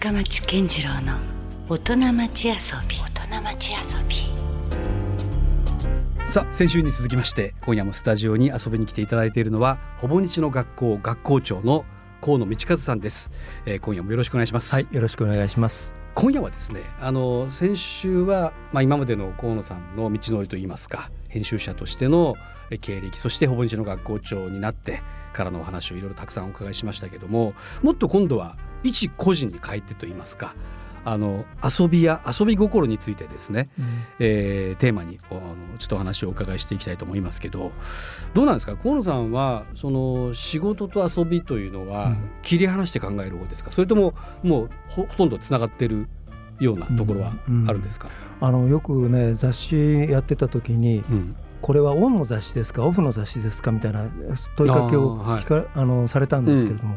深町健次郎の大人町遊び。大人町遊びさあ先週に続きまして今夜もスタジオに遊びに来ていただいているのはほぼ日の学校学校長の河野道和さんです、えー、今夜もよろしくお願いします。はいよろしくお願いします。今夜はですねあの先週はまあ今までの河野さんの道のりといいますか編集者としての経歴そしてほぼ日の学校長になってからのお話をいろいろたくさんお伺いしましたけどももっと今度は一個人に変えてといいますかあの遊びや遊び心についてですね、うん、えー、テーマにあのちょっとお話をお伺いしていきたいと思いますけどどうなんですか？河野さんはその仕事と遊びというのは切り離して考える方ですか、それとももうほとんどつながってるようなところはあるんですか、うんうん、あのよくね雑誌やってた時に、これはオンの雑誌ですか？オフの雑誌ですか？みたいな問いかけを聞か、はい、あのされたんですけれども、う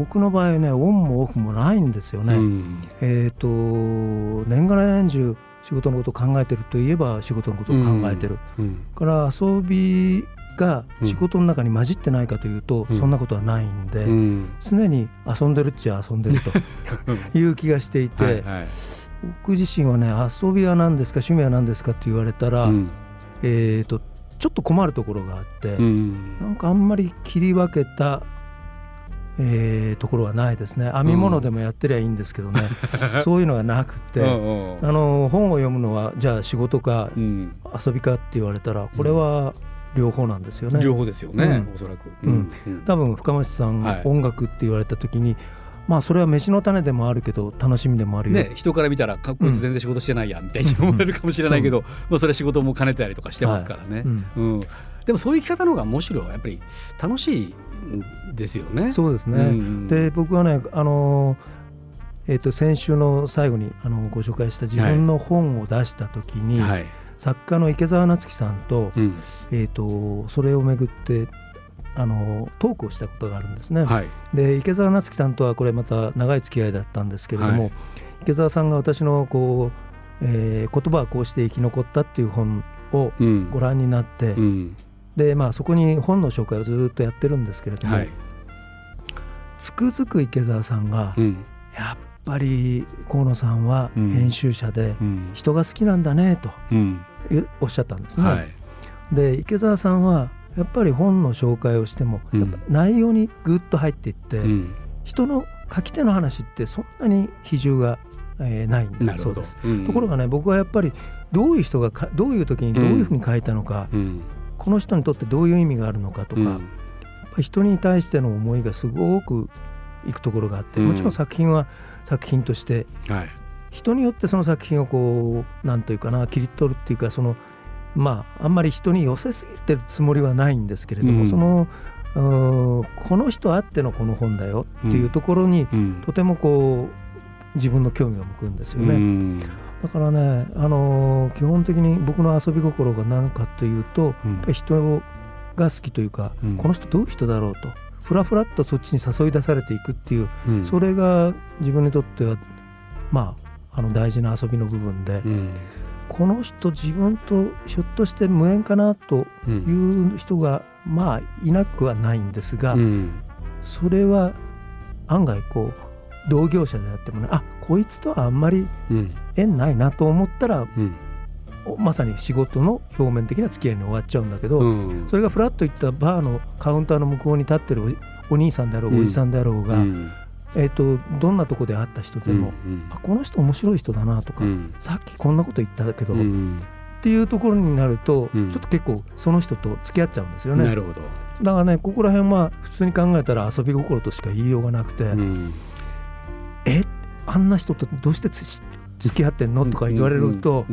ん、僕の場合ねオンもオフもないんですよね。うん、えっ、ー、と年がら年中仕事のことを考えてるといえば仕事のことを考えてる、うん、から遊びが仕事の中に混じってないかというと、そんなことはないんで、常に遊んでるっちゃ遊んでると いう気がしていてはい、僕自身はね遊びは何ですか？趣味は何ですか？って言われたら、えーと、ちょっと困るところがあって、うん、なんかあんまり切り分けた、えー、ところはないですね。編み物でもやってりゃいいんですけどね、うん、そういうのがなくてあの本を読むのはじゃあ仕事か遊びかって言われたらこれは両方なんですよね。両方ですよね、おそらく、うん。多分深町さん、音楽って言われた時にまあそれは飯の種でもあるけど楽しみでもあるよ、ね、人から見たらかっこいい全然仕事してないやんって 思われるかもしれないけど、うん、まあ、それ仕事も兼ねたりとかしてますからね、はい、うん、うん、でもそういう生き方の方がむしろやっぱり楽しいですよね。そうですね、うん、で僕はねあのえー、と先週の最後にあのご紹介した自分の本を出した時に、はい、作家の池澤夏樹さんと,、えー、とそれをめぐってあのトークをしたことがあるんですね。はい、で池澤夏樹さんとはこれまた長い付き合いだったんですけれども、はい、池澤さんが私のこう、えー、言葉はこうして生き残ったっていう本をご覧になって、うん、でまあそこに本の紹介をずっとやってるんですけれども、はい、つくづく池澤さんが、うん、やっぱり河野さんは編集者で人が好きなんだねと、おっしゃったんですね。で池澤さんはやっぱり本の紹介をしても、やっぱ内容にぐっと入っていって、うん、人の書き手の話ってそんなに比重が、えー、ないんだそうです、うん、ところがね僕はやっぱりどういう人がどういう時にどういうふうに書いたのか、うん、この人にとってどういう意味があるのかとか、やっぱ人に対しての思いがすごくいくところがあってもちろん作品は作品として、はい、人によってその作品をこうなんというかな切り取るっていうかそのまああんまり人に寄せすぎてるつもりはないんですけれども、うん、そのこの人あってのこの本だよっていうところに、うん、とてもこう自分の興味が向くんですよね。うん、だからね、あのー、基本的に僕の遊び心が何かというと、やっぱり人が好きというか、この人どういう人だろうとふらふらっとそっちに誘い出されていくっていう、それが自分にとってはまああの大事な遊びの部分で。この人自分とひょっとして無縁かなという人が、まあいなくはないんですが、それは案外こう同業者であってもねあこいつとはあんまり縁ないなと思ったら、まさに仕事の表面的な付き合いに終わっちゃうんだけど、それがふらっといったバーのカウンターの向こうに立ってるお兄さんであろうおじさんであろうが、えーと、どんなとこで会った人でも、うんうん、あこの人面白い人だなとか、うん、さっきこんなこと言ったけど、うん、っていうところになると、うん、ちょっと結構その人と付き合っちゃうんですよね。なるほど。だからねここら辺は普通に考えたら遊び心としか言いようがなくて、うん、えあんな人とどうして付き合ってんのとか言われると、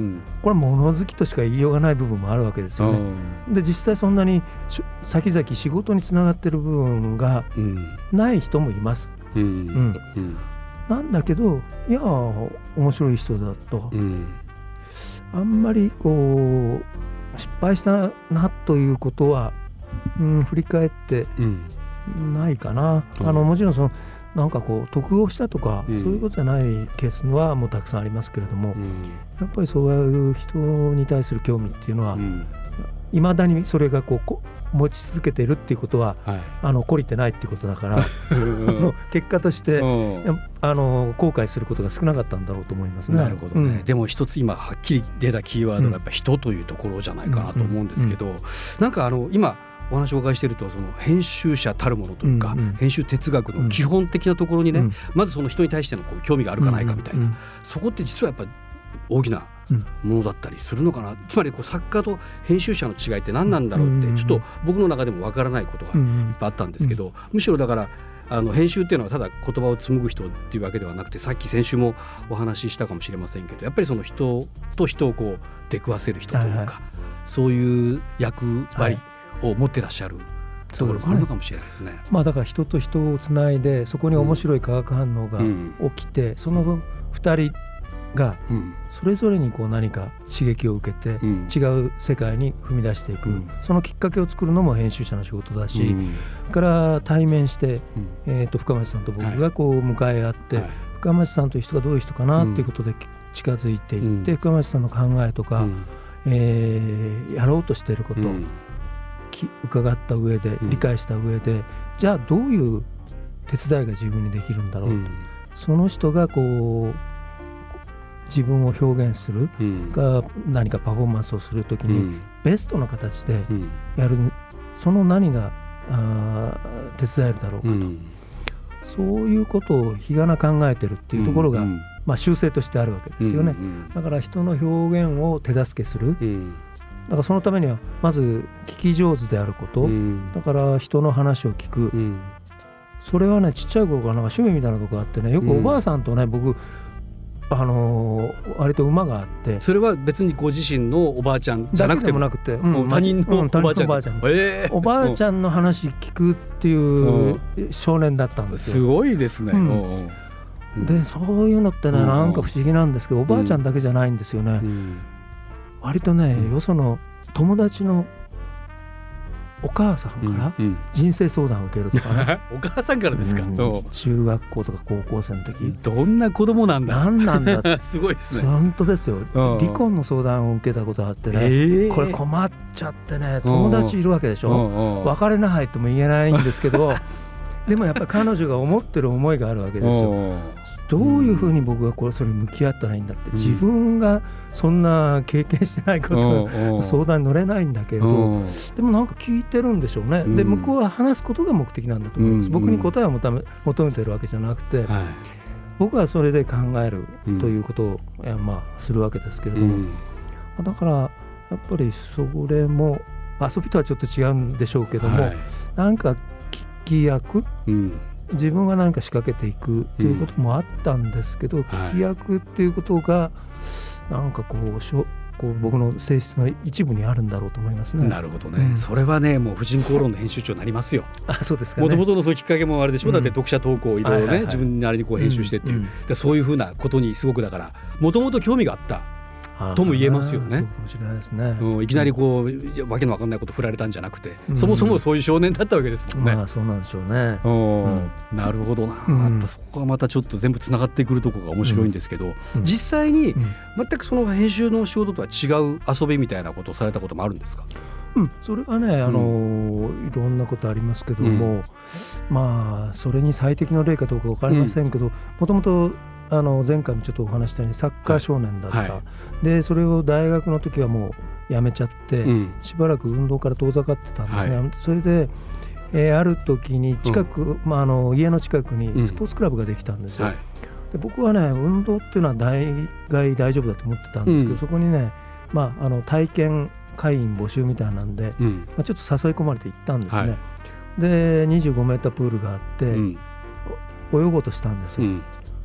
これは物好きとしか言いようがない部分もあるわけですよね。で実際そんなに先々仕事につながってる部分がない人もいます。うん、うん、なんだけどいや面白い人だと、うん、あんまりこう失敗したなということは、うん、振り返ってないかな。あのもちろんそのなんかこう得をしたとか、そういうことじゃないケースはもうたくさんありますけれども、やっぱりそういう人に対する興味っていうのは、いまだにそれがこう持ち続けているっていうことは、はい、あの懲りてないっていうことだから の結果として、あの後悔することが少なかったんだろうと思いますね。なるほどね、うん、でも一つ今はっきり出たキーワードがやっぱ人というところじゃないかなと思うんですけど、なんかあの今お話をお伺いしているとその編集者たるものというか、うんうん、編集哲学の基本的なところにね、うん、まずその人に対してのこう興味があるかないかみたいな、うんうん、そこって実はやっぱ大きなものだったりするのかな、つまりこう作家と編集者の違いって何なんだろうってちょっと僕の中でもわからないことがいっぱいあったんですけど、むしろだからあの編集っていうのはただ言葉を紡ぐ人っていうわけではなくてさっき先週もお話ししたかもしれませんけどやっぱりその人と人をこう出くわせる人というか、はいはい、そういう役割を持ってらっしゃる、ところもあるのかもしれないですね。まあだから人と人をつないでそこに面白い化学反応が起きて、うん、その2人がそれぞれにこう何か刺激を受けて違う世界に踏み出していく、そのきっかけを作るのも編集者の仕事だし、それから対面して、えー、と深町さんと僕がこう向かい合って、深町さんという人がどういう人かなっていうことで近づいていって、深町さんの考えとか、えー、やろうとしていること、伺った上で理解した上で、じゃあどういう手伝いが自分にできるんだろう。と、その人がこう自分を表現するが、何かパフォーマンスをする時にベストな形でやる、その何があ手伝えるだろうかと、そういうことを日がな考えてるっていうところが、まあ、修正としてあるわけですよね、だから人の表現を手助けする、だからそのためにはまず聞き上手であること、だから人の話を聞く、それはねちっちゃい頃からなんか趣味みたいなとこあってねよくおばあさんとね、僕あのー、割と馬があって。それは別にご自身のおばあちゃんじゃなくても？なくて、うん、他人のおばあちゃん,、おえー、おばあちゃんの話聞くっていう少年だったんですよ。すごいですね、うん、でそういうのってねなんか不思議なんですけどおばあちゃんだけじゃないんですよね。割とねよその友達のお母さんから人生相談を受けるとかね、お母さんからですか、中学校とか高校生の時。どんな子供なんだ？何なんだって。すごいですね。本当ですよ。離婚の相談を受けたことがあってね、これ困っちゃってね。友達いるわけでしょ、別れなはいとも言えないんですけど。でもやっぱり彼女が思ってる思いがあるわけですよどういうふうに僕がこれそれに向き合ったらいいんだって、自分がそんな経験してないこと相談に乗れないんだけど、でもなんか聞いてるんでしょうね、で向こうは話すことが目的なんだと思います、僕に答えを求め求めてるわけじゃなくて、僕はそれで考えるということを、まあ、するわけですけれども、だからやっぱりそれも遊びとはちょっと違うんでしょうけども、なんか聞き役、自分が何か仕掛けていくっていうこともあったんですけど、うん、聞き役っていうことがなんかこうしょこう僕の性質の一部にあるんだろうと思いますね。なるほどね。うん、それはね、もう婦人公論の編集長になりますよ。あ、そうですか、ね。もともとのそういうきっかけもあれでしょ？う。うん、だって読者投稿をいろいろね、自分なりにこう編集してっていう、うん、そういうふうなことにすごくだから、もともと興味があった。とも言えますよね。そうかもしれないですね。うん、いきなりこう、わけのわかんないこと振られたんじゃなくて、そもそもそういう少年だったわけですもんね。まあそうなんでしょうね。うん、なるほどな。やっぱそこがまたちょっと全部つながってくるところが面白いんですけど、実際に全くその編集の仕事とは違う遊びみたいなことをされたこともあるんですか？うん、それはね、あのいろんなことありますけども、まあそれに最適の例かどうか分かりませんけどもともとあの前回もちょっとお話したようにサッカー少年だった、はい。はい、でそれを大学の時はもうやめちゃって、うん、しばらく運動から遠ざかってたんですね、はい、それで、えー、ある時に近く、うん、まあ、あの家の近くにスポーツクラブができたんですよ、うん、で僕はね運動っていうのは大概大丈夫だと思ってたんですけど、そこにね、まあ、あの体験会員募集みたいなんで、まあ、ちょっと誘い込まれて行ったんですね、で25メータープールがあって、泳ごうとしたんですよ、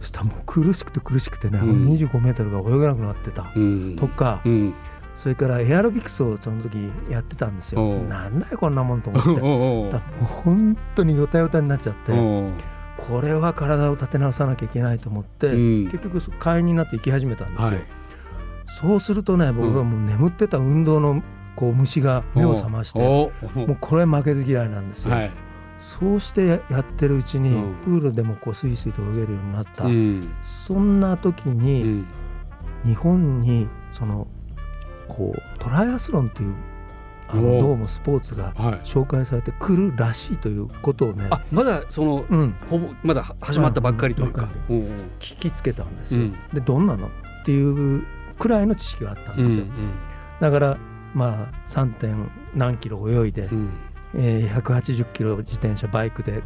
したらもう苦しくて苦しくてね、うん、25メートルが泳げなくなってた、うん、とか、うん、それからエアロビクスをその時やってたんですよ。なんだよこんなもんと思って。だもう本当によたよたになっちゃって。これは体を立て直さなきゃいけないと思って、結局会員になって行き始めたんですよ。はい、そうするとね僕はもう眠ってた運動のこう虫が目を覚ましてもうこれ負けず嫌いなんですよ。はいそうしてやってるうちに、プールでもこうスイスイと泳げるようになった、うん、そんな時に、日本にそのこうトライアスロンっていうあのどうもスポーツが紹介されてくるらしいということをね、あまだその、うん、ほぼまだ始まったばっかりというか、うん、聞きつけたんですよ。うん、でどんなのっていうくらいの知識があったんですよ。うんうん、だからまあ 3. 点何キロ泳いで、うん、えー、180キロ自転車バイクで、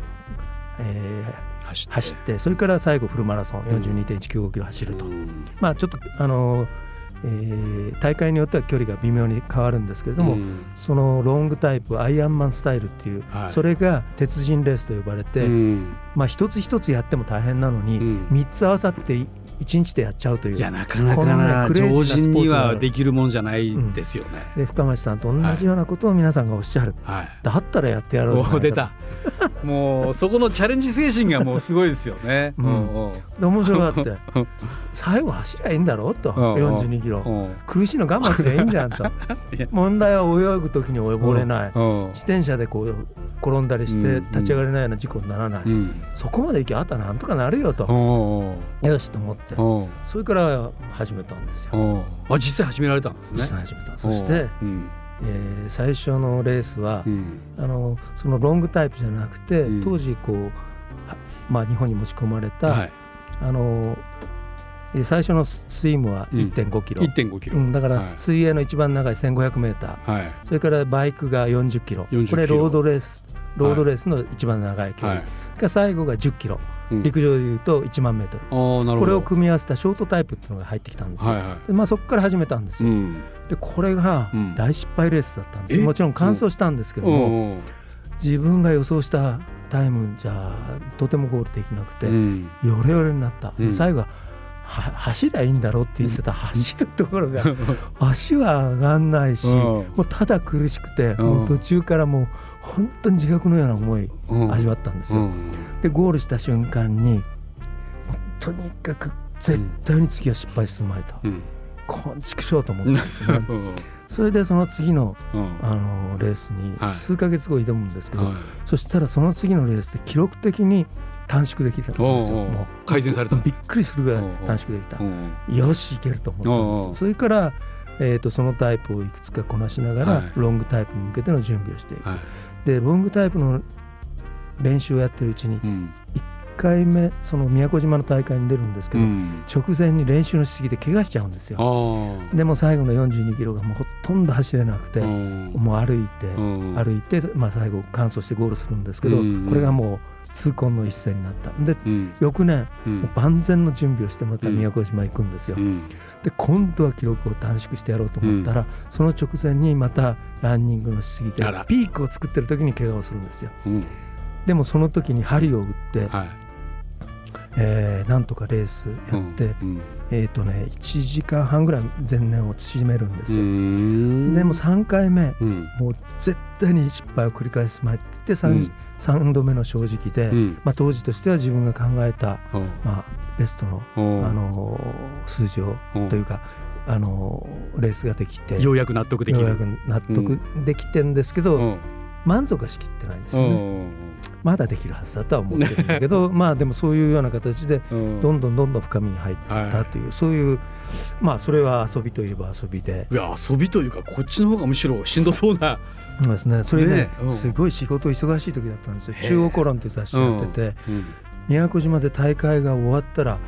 えー、走って。それから最後フルマラソン42.195キロ走ると、うん、まあちょっとあのーえー、大会によっては距離が微妙に変わるんですけれども、うん、そのロングタイプアイアンマンスタイルっていう、はい、それが鉄人レースと呼ばれて、うん、まあ一つ一つやっても大変なのに、うん、3つ合わさって一日でやっちゃうといういやなかなかな、常人にはできるもんじゃないですよね、で深町さんと同じようなことを皆さんがおっしゃる、はい、だったらやってやろうじゃ出たもうそこのチャレンジ精神がもうすごいですよね、うん、で面白がって。最後走りゃいいんだろうと。42キロ。苦しいの我慢すりゃいいんじゃんと。問題は泳ぐ時に溺れない。自転車でこう転んだりして立ち上がれないような事故にならない、そこまで行きゃあとはなんとかなるよと。よしと思って。それから始めたんですよ。あ実際始められたんですね。実際始めた。そして、うんえー、最初のレースは、うん、あのそのロングタイプじゃなくて、うん、当時こう、まあ、日本に持ち込まれた、はい、あの最初のスイムは1.5キロ、うん、1.5キロ、うん、だから水泳の一番長い1500メーター、はい、それからバイクが40キロ。これロードレースロードレースの一番長い距離、はい、最後が10キロ、陸上でいうと1万メートル。これを組み合わせたショートタイプっていうのが入ってきたんですよ、はいはい、まあ、そこから始めたんですよ、うん、でこれが大失敗レースだったんです、もちろん完走したんですけども自分が予想したタイムじゃとてもゴールできなくて、ヨレヨレになった、最後は走りゃいいんだろうって言ってた 走るところが足は上がんないし、もうただ苦しくて、もう途中からもう本当に自覚のような思い味わったんですよ。でゴールした瞬間にとにかく絶対に次は失敗するまいと、うん、こんちくしようと思ったんですね。それでその次の,、あのレースに数か月後挑むんですけど、はい、そしたらその次のレースで記録的に短縮できたんですよ。もう改善されたびっくりするぐらい短縮できた。よしいけると思ったんですそれからえーと、そのタイプをいくつかこなしながら、はい、ロングタイプに向けての準備をしていく、はい、でロングタイプの練習をやってるうちに、うん、1回目その宮古島の大会に出るんですけど、うん、直前に練習のしすぎて怪我しちゃうんですよ。でも最後の42キロがもうほとんど走れなくて、もう歩いて、歩いて、まあ、最後完走してゴールするんですけど、これがもう痛恨の一戦になった。で、翌年、万全の準備をしてまた宮古島行くんですよ、で今度は記録を短縮してやろうと思ったら、その直前にまたランニングのしすぎてピークを作ってる時に怪我をするんですよ、でもその時に針を打って、はい、えー、なんとかレースやって、うんうん、えっ、ー、とね1時間半ぐらい前年を縮めるんですよ。でも3回目、うん、もう絶対に失敗を繰り返す前って言って 3,、うん、3度目の正直で、うん、まあ、当時としては自分が考えた、まあ、ベストの、あのー、数字をというか、あのー、レースができてようやく納得できる。ようやく納得できてるんですけど、満足はしきってないんですよね。まだできるはずだとは思ってるんだけど まあでもそういうような形でどんどんどんどん深みに入っていったという、はい、そういうまあそれは遊びといえば遊びで。いや遊びというかこっちの方がむしろしんどそうな。そうですね。それね、ねうん、すごい仕事忙しい時だったんですよ「中央コロン」って雑誌やってて、うんうん、宮古島で大会が終わったら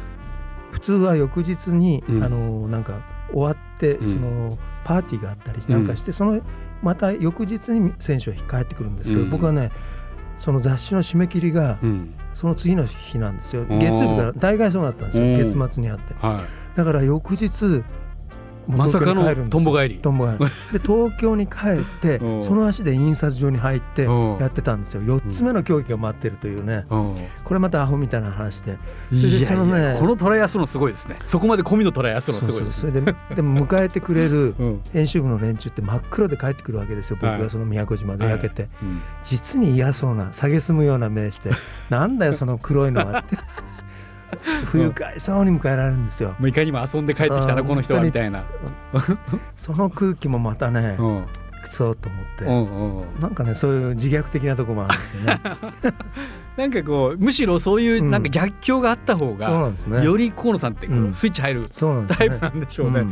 普通は翌日に、あのなんか終わってそのパーティーがあったりなんかして、そのまた翌日に選手は帰ってくるんですけど、僕はねその雑誌の締め切りが、その次の日なんですよ、月曜日から大概そうだったんですよ、月末にあって。はい、だから翌日まさかのとんぼ帰り。とんぼ帰り。で東京に帰って その足で印刷所に入ってやってたんですよ。4つ目の競技が待ってるというね。これまたアホみたいな話で。それでそのねこのトライアスロンすごいですね。そこまで込みのトライアスロンすごいですそれででも迎えてくれる 編集部の連中って真っ黒で帰ってくるわけですよ。僕がその宮古島で焼けて。実に嫌そうな蔑むような目して。なんだよその黒いのはって不愉快そうに迎えられるんですよ。いかにも遊んで帰ってきたなこの人はみたいな。その空気もまたね、そと思って、うんうん、なんかねそういう自虐的なところもあるんですよね。なんかこうむしろそういうなんか逆境があった方が、うん、そうなんですね、より河野さんってスイッチ入る、タイプなんでしょうね。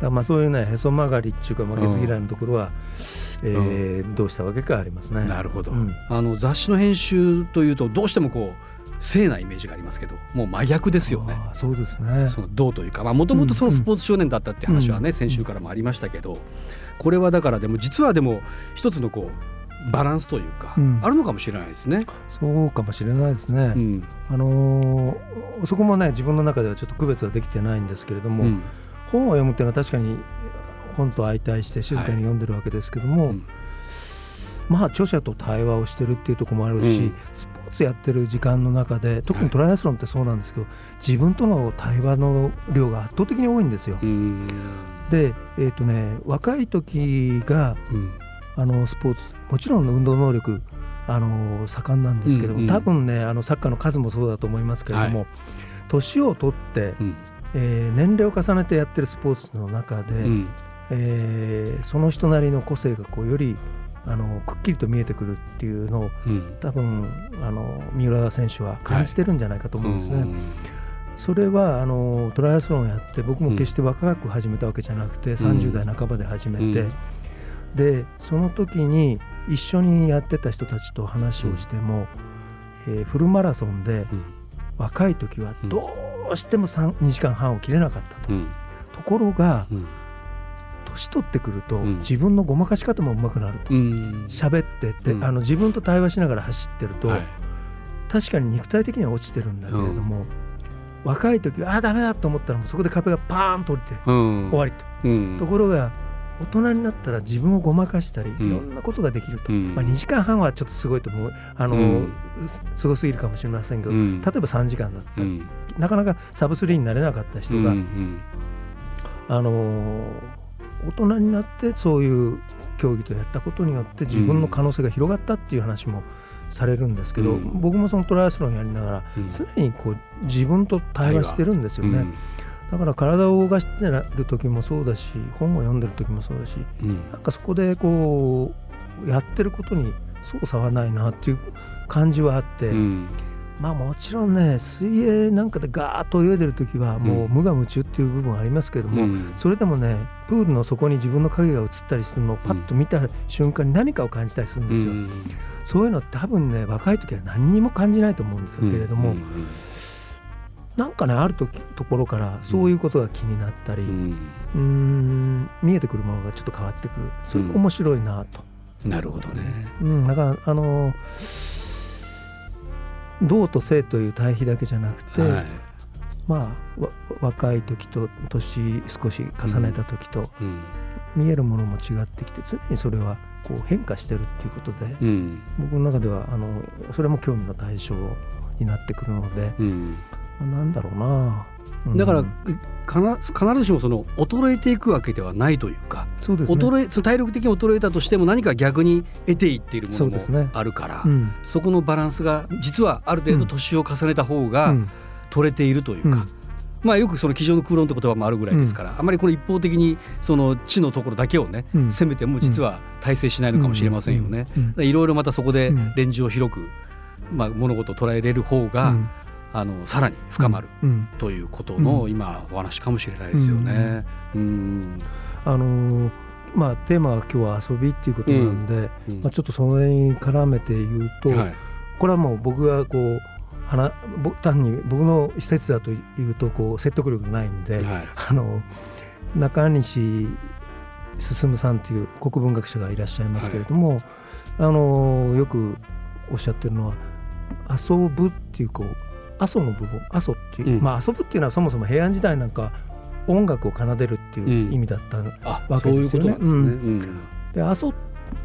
だまあそういうねへそ曲がりっていうか負けず嫌いのところは、えー、どうしたわけかありますね。なるほど、あの雑誌の編集というとどうしてもこう性なイメージがありますけどもう真逆ですよね。そうですね。そのどうというかもともとそのスポーツ少年だったって話はね、先週からもありましたけどこれはだからでも実はでも一つのこうバランスというか、うん、あるのかもしれないですね。そうかもしれないですね。うん、あのー、そこもね自分の中ではちょっと区別はできてないんですけれども、うん、本を読むっていうのは確かに本と相対して静かに読んでるわけですけども、はい、まあ著者と対話をしてるっていうところもあるし、スポーツやってる時間の中で特にトライアスロンってそうなんですけど、はい、自分との対話の量が圧倒的に多いんですよ。で、えーとね、若い時が、うん、あのスポーツもちろん運動能力あの盛んなんですけども、うんうん、多分ねあのサッカーの数もそうだと思いますけれども、はい、年を取って、うん、えー、年齢を重ねてやってるスポーツの中で、うん、えー、その人なりの個性がこうよりあのくっきりと見えてくるっていうのを、うん、多分あの三浦選手は感じてるんじゃないかと思うんですね。はいそれはあのトライアスロンやって僕も決して若く始めたわけじゃなくて、うん、30代半ばで始めて、うん、でその時に一緒にやってた人たちと話をしても、うん、えー、フルマラソンで若い時はどうしても2時間半を切れなかったと。ところが、年取ってくると、自分のごまかし方もうまくなると。喋、ってて、あの自分と対話しながら走ってると、はい、確かに肉体的には落ちてるんだけれども、若い時はあだめだと思ったらそこで壁がパーンと降りて、終わりと、ところが大人になったら自分をごまかしたり、いろんなことができると、まあ、2時間半はちょっとすごいと思う。あの、すごすぎるかもしれませんけど、例えば3時間だったり、なかなかサブスリーになれなかった人が、あの大人になってそういう競技とやったことによって自分の可能性が広がったっていう話もされるんですけど、うん、僕もそのトライアスロンやりながら常にこう自分と対話してるんですよね。だから体を動かしてる時もそうだし本を読んでる時もそうだし、うん、なんかそこでこうやってることに操作はないなっていう感じはあって、うん、まあもちろんね水泳なんかでガーッと泳いでる時はもう無我夢中っていう部分はありますけども、うん、それでもねプールの底に自分の影が映ったりするのをパッと見た瞬間に何かを感じたりするんですよ。うん、そういうの多分ね若い時は何にも感じないと思うんですよ、けれども。なんかねある時ところからそういうことが気になったり、うん、うん見えてくるものがちょっと変わってくる。それ面白いなと。なるほどね。うん、だからあのー道と性という対比だけじゃなくて、はい、まあ若い時と年少し重ねた時と、見えるものも違ってきて常にそれはこう変化してるっていうことで、うん、僕の中ではあのそれも興味の対象になってくるので、うん、なんだろうなだから必ずしもその衰えていくわけではないというかそうです、ね、衰えその体力的に衰えたとしても何か逆に得ていっているものもあるからそ、ねうん、そこのバランスが実はある程度年を重ねた方が取れているというか。うん。まあ、よくその机上の空論って言葉もあるぐらいですから、うん、あまりこの一方的にその地のところだけをね、うん、攻めても実は大成しないのかもしれませんよね。いろいろまたそこでレンジを広く、まあ、物事を捉えれる方が、あのさらに深まる、ということの、今お話かもしれないですよね。うん。あのまあ、テーマは今日は遊びっていうことなんで、うん、まあ、ちょっとそれに絡めて言うと、はい、これはもう僕がこう単に僕の施設だというとこう説得力がないんで、はい、あの中西進さんという国文学者がいらっしゃいますけれども、はい、あのよくおっしゃってるのは遊ぶっていうこう阿蘇の部分阿蘇っていう、うん、まあ遊ぶっていうのはそもそも平安時代なんか音楽を奏でるっていう意味だったわけですよね。で阿蘇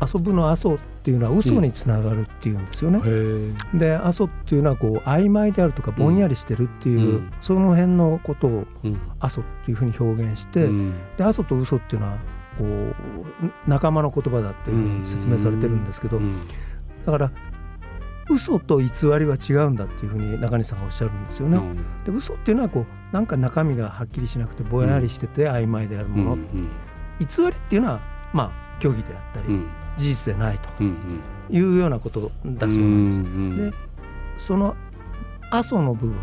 遊ぶの阿蘇っていうのは嘘につながるっていうんですよね。うん、で阿蘇っていうのはこう曖昧であるとかぼんやりしてるっていう、うん、その辺のことを阿蘇っていうふうに表現して、うん、で阿蘇と嘘っていうのはこう仲間の言葉だっていうふうに説明されてるんですけど、だから嘘と偽りは違うんだっていうふうに中西さんがおっしゃるんですよね。うん、で嘘っていうのはこうなんか中身がはっきりしなくてぼやりしてて曖昧であるもの、うんうん、偽りっていうのはまあ虚偽であったり、事実でないというようなことだそうなんです。でその阿蘇の部分、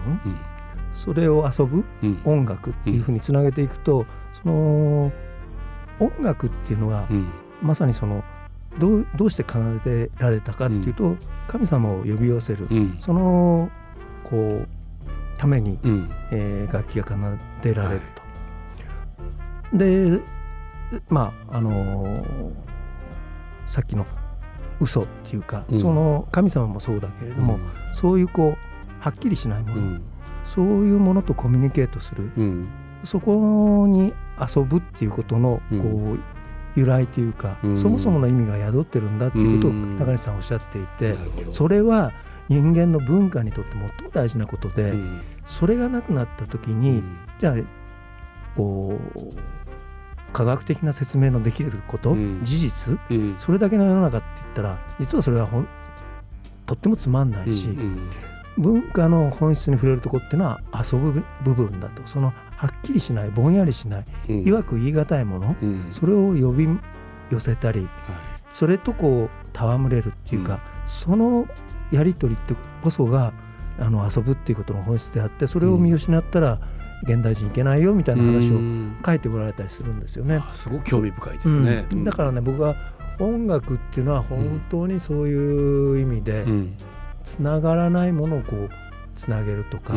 それを遊ぶ音楽っていうふうにつなげていくと、その音楽っていうのは、まさにそのどうどうして奏でられたかっていうと、神様を呼び寄せる、そのこうために、えー、楽器が奏でられると。でまああのー、さっきの嘘っていうか、その神様もそうだけれども、そういうこうはっきりしないもの、そういうものとコミュニケートする、そこに遊ぶっていうことのこう、由来というか、そもそもの意味が宿ってるんだっていうことを中西さんおっしゃっていて、それは人間の文化にとって最も大事なことで、それがなくなった時に、じゃあこう科学的な説明のできること、事実、それだけの世の中って言ったら実はそれはほんとってもつまんないし、文化の本質に触れるとこっていうのは遊ぶ部分だと。そのはっきりしないぼんやりしない、うん、いわく言い難いもの、うん、それを呼び寄せたり、はい、それとこう戯れるっていうか、うん、そのやり取りってこそがあの遊ぶっていうことの本質であってそれを見失ったら、現代人いけないよみたいな話を書いておられたりするんですよね。すごく興味深いですね、だからね僕は音楽っていうのは本当にそういう意味で、つながらないものをこうつなげるとか、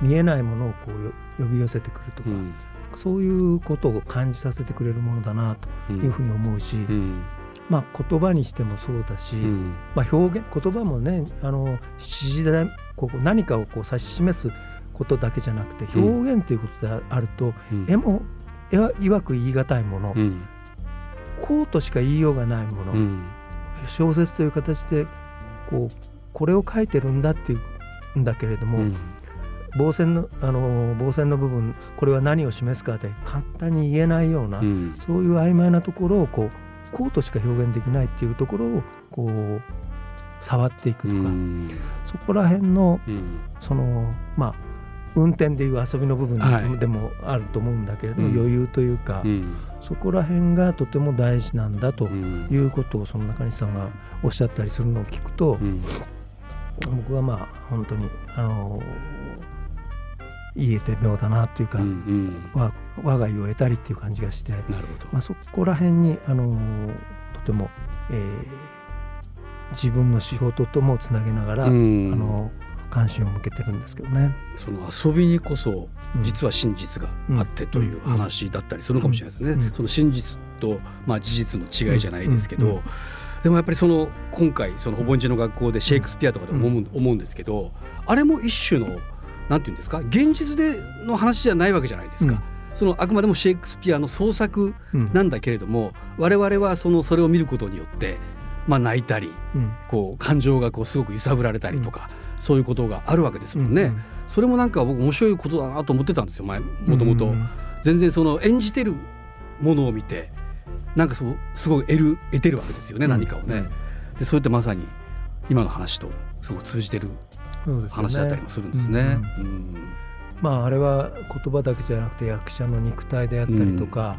見えないものをこう呼び寄せてくるとか、うん、そういうことを感じさせてくれるものだなというふうに思うし、うん、まあ、言葉にしてもそうだし、うん、まあ、表現言葉もねあの指示でこう何かをこう指し示すことだけじゃなくて表現ということであると、絵もいわく言い難いもの、こうとしか言いようがないもの、小説という形でこうこれを書いてるんだっていうんだけれども、防線のあの防線の部分これは何を示すかで簡単に言えないような、うん、そういう曖昧なところをこうこうとしか表現できないっていうところをこう触っていくとか、うん、そこら辺の、うん、そのまあ運転でいう遊びの部分でもあると思うんだけれども、はい、余裕というか、そこら辺がとても大事なんだということをその中西さん。がおっしゃったりするのを聞くと、僕はまあ本当にあの言えて妙だなっていうか、うんうん、我が家を得たりっていう感じがしてなるほど、まあ、そこら辺にあのとても、えー、自分の仕事ともつなげながら、うん、あの関心を向けてるんですけどね。その遊びにこそ実は真実があってという話だったりするのかもしれないですね。その真実と、まあ、事実の違いじゃないですけど、でもやっぱりその今回そのほぼんちの学校でシェイクスピアとかで思う,、思うんですけどあれも一種のなんていうんですか？現実での話じゃないわけじゃないですか。うん、そのあくまでもシェイクスピアの創作なんだけれども、うん、我々はそのそれを見ることによって、まあ、泣いたり、うん、こう感情がこうすごく揺さぶられたりとか、うん、そういうことがあるわけですもんね。うんうん、それもなんか僕面白いことだなと思ってたんですよ前もともと。全然その演じてるものを見てなんかそうすごい得る得てるわけですよね、何かをね。でそうやってまさに今の話とすごく通じてる話だったりもするんですね。まああれは言葉だけじゃなくて役者の肉体であったりとか、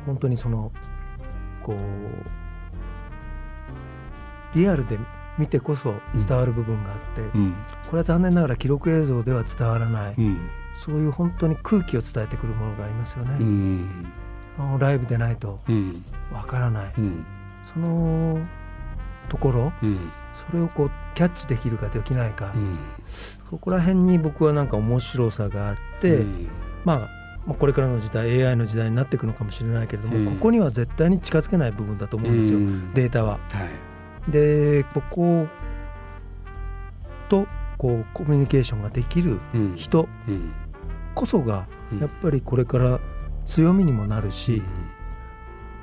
うん、本当にそのこうリアルで見てこそ伝わる部分があって、うん、これは残念ながら記録映像では伝わらない、うん、そういう本当に空気を伝えてくるものがありますよね。うん、ライブでないとわからない、そのところ、それをこうキャッチできるかできないか、うん、そこら辺に僕はなんか面白さがあって、うん、まあこれからの時代 AI の時代になっていくのかもしれないけれども、うん、ここには絶対に近づけない部分だと思うんですよ、データは。はい、でこことこうコミュニケーションができる人こそがやっぱりこれから強みにもなるし、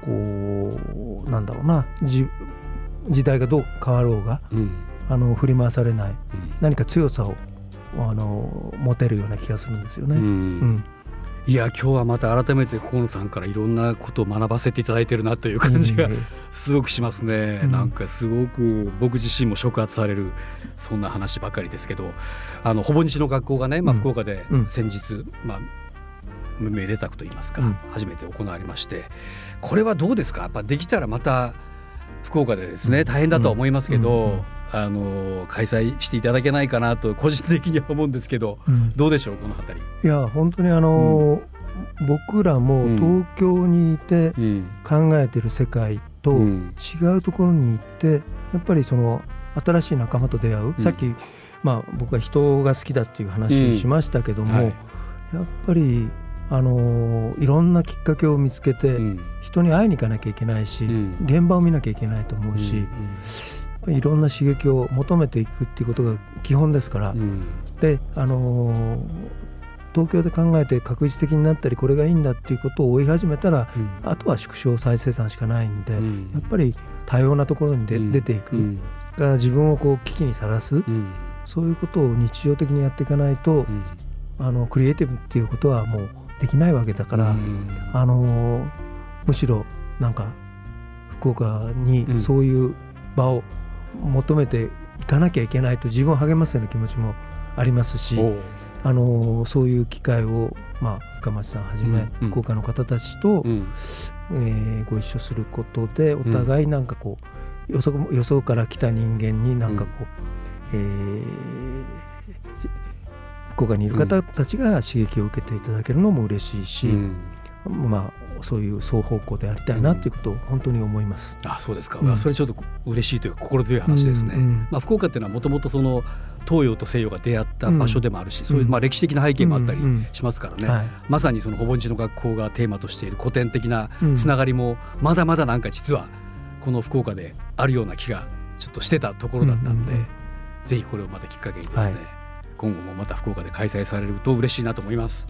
こうなんだろうな時代がどう変わろうが、うん、あの振り回されない、うん、何か強さをあの持てるような気がするんですよね。うん。いや今日はまた改めて河野さんからいろんなことを学ばせていただいてるなという感じがすごくしますね、うん、なんかすごく僕自身も触発されるそんな話ばかりですけどあのほぼ日の学校がね、まあ、福岡で先日、まあ、めでたくと言いますか、うん、初めて行われましてこれはどうですか？やっぱできたらまた福岡でですね大変だとは思いますけど、あの開催していただけないかなと個人的には思うんですけど、どうでしょうこの辺り？いや本当にあの僕らも東京にいて考えてる世界と違うところに行ってやっぱりその新しい仲間と出会う、さっき、まあ、僕は人が好きだっていう話しましたけども、やっぱりあのいろんなきっかけを見つけて、人に会いに行かなきゃいけないし、現場を見なきゃいけないと思うし、いろんな刺激を求めていくっていうことが基本ですから、であの東京で考えて確実的になったりこれがいいんだっていうことを追い始めたら、うん、あとは縮小再生産しかないんで、うん、やっぱり多様なところにで、うん、出ていく、から自分をこう危機にさらす、そういうことを日常的にやっていかないと、あのクリエイティブっていうことはもうできないわけだから、あのむしろなんか福岡にそういう場を求めていかなきゃいけないと自分を励ますような気持ちもありますし。あのそういう機会を、まあ、深町さんはじめ、うん、福岡の方たちと、うん、えー、ご一緒することでお互いなんかこう、よそよそから来た人間になんかこう、うん、えー、福岡にいる方たちが刺激を受けていただけるのも嬉しいし、まあそういう双方向でありたいなということを本当に思います。あそうですか、うん、それちょっと嬉しいというか心強い話ですね。うんうん、まあ、福岡っていうのはもともとその東洋と西洋が出会った場所でもあるし、うん、そういうまあ歴史的な背景もあったりしますからね、はい、まさにそのほぼ日の学校がテーマとしている古典的なつながりもまだまだなんか実はこの福岡であるような気がちょっとしてたところだったんで、ぜひこれをまたきっかけにですね、はい、今後もまた福岡で開催されると嬉しいなと思います。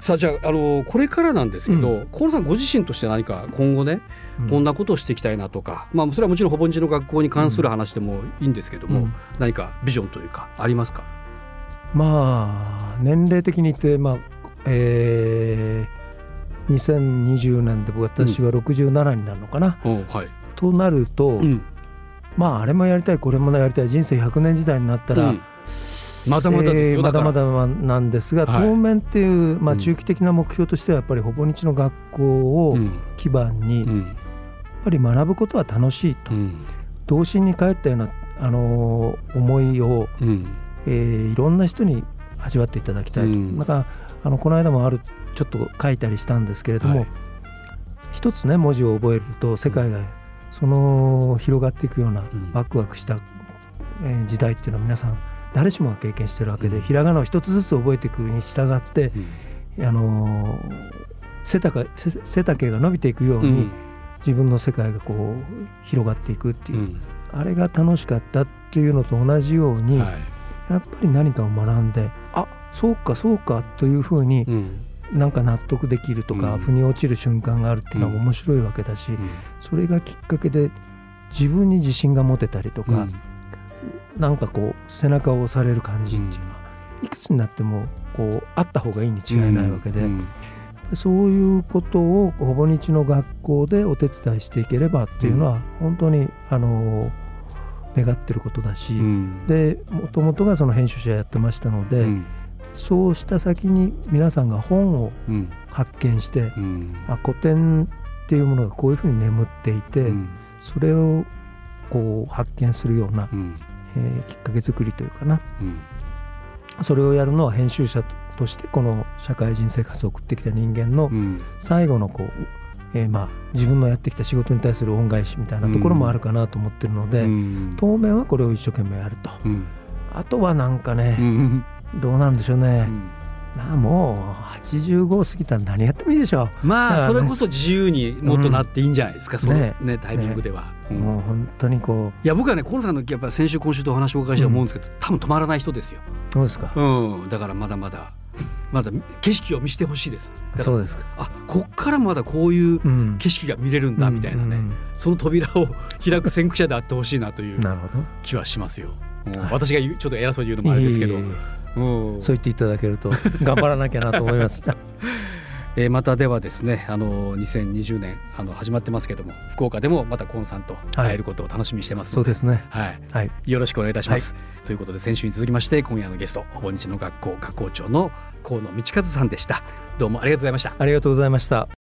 さあじゃああのこれからなんですけど、うん、河野さんご自身として何か今後ね、うん、こんなことをしていきたいなとか、まあ、それはもちろんほぼ日の学校に関する話でもいいんですけども、うん、何かビジョンというかありますか？まあ年齢的に言って、まあえー、2020年で私は67になるのかな。はい、となると、まああれもやりたいこれもやりたい人生100年時代になったら、まだまだですよ、えー、まだまだなんですが、はい、当面っていう、まあ、中期的な目標としてはやっぱりほぼ日の学校を基盤に、やっぱり学ぶことは楽しいと、うん、童心に帰ったような、あのー、思いを、うん、えー、いろんな人に味わっていただきたいと、うん、なんかあのこの間もあるちょっと書いたりしたんですけれども、はい、一つね文字を覚えると世界がその広がっていくようなワクワクした、えー、時代っていうのは皆さん誰しもが経験してるわけで、ひらがなを一つずつ覚えていくに従って、あの背丈背丈が伸びていくように、自分の世界がこう広がっていくっていう、あれが楽しかったっていうのと同じように、やっぱり何かを学んであそうかそうかというふうに、なんか納得できるとか、腑に落ちる瞬間があるっていうのは面白いわけだし、それがきっかけで自分に自信が持てたりとか、なんかこう背中を押される感じっていうのは、いくつになってもこうあった方がいいに違いないわけで、そういうことをほぼ日の学校でお手伝いしていければっていうのは本当にあの願ってることだし、でもともとがその編集者やってましたので、そうした先に皆さんが本を発見して、あ古典っていうものがこういうふうに眠っていて、それをこう発見するような、えー、きっかけ作りというかな、うん、それをやるのは編集者としてこの社会人生活を送ってきた人間の最後のこう、えー、まあ自分のやってきた仕事に対する恩返しみたいなところもあるかなと思ってるので、うん、当面はこれを一生懸命やると、うん、あとはなんかね、どうなんでしょうね、なもう85過ぎたら何やってもいいでしょう。まあそれこそ自由にもっとなっていいんじゃないですか、うん、そのねね。タイミングでは、ね、もう本当にこう。いや僕はね河野さんのやっぱ先週今週とお話をお伺いして思うんですけど、うん、多分止まらない人ですよ。そうですか。うん。だからまだまだまだ景色を見せてほしいです。そうですか。あこっからまだこういう景色が見れるんだみたいなね、その扉を開く先駆者であってほしいなという気はしますよ、私がちょっと偉そうに言うのもあれですけど、そう言っていただけると 頑張らなきゃなと思います。えー、またではですねあの2020年あの始まってますけども福岡でもまた河野さんと会えることを楽しみにしてますそうですね。はい、はい、よろしくお願いいたします、はい、ということで先週に続きまして今夜のゲストほぼ日の学校学校長の河野道和さんでした。どうもありがとうございました。ありがとうございました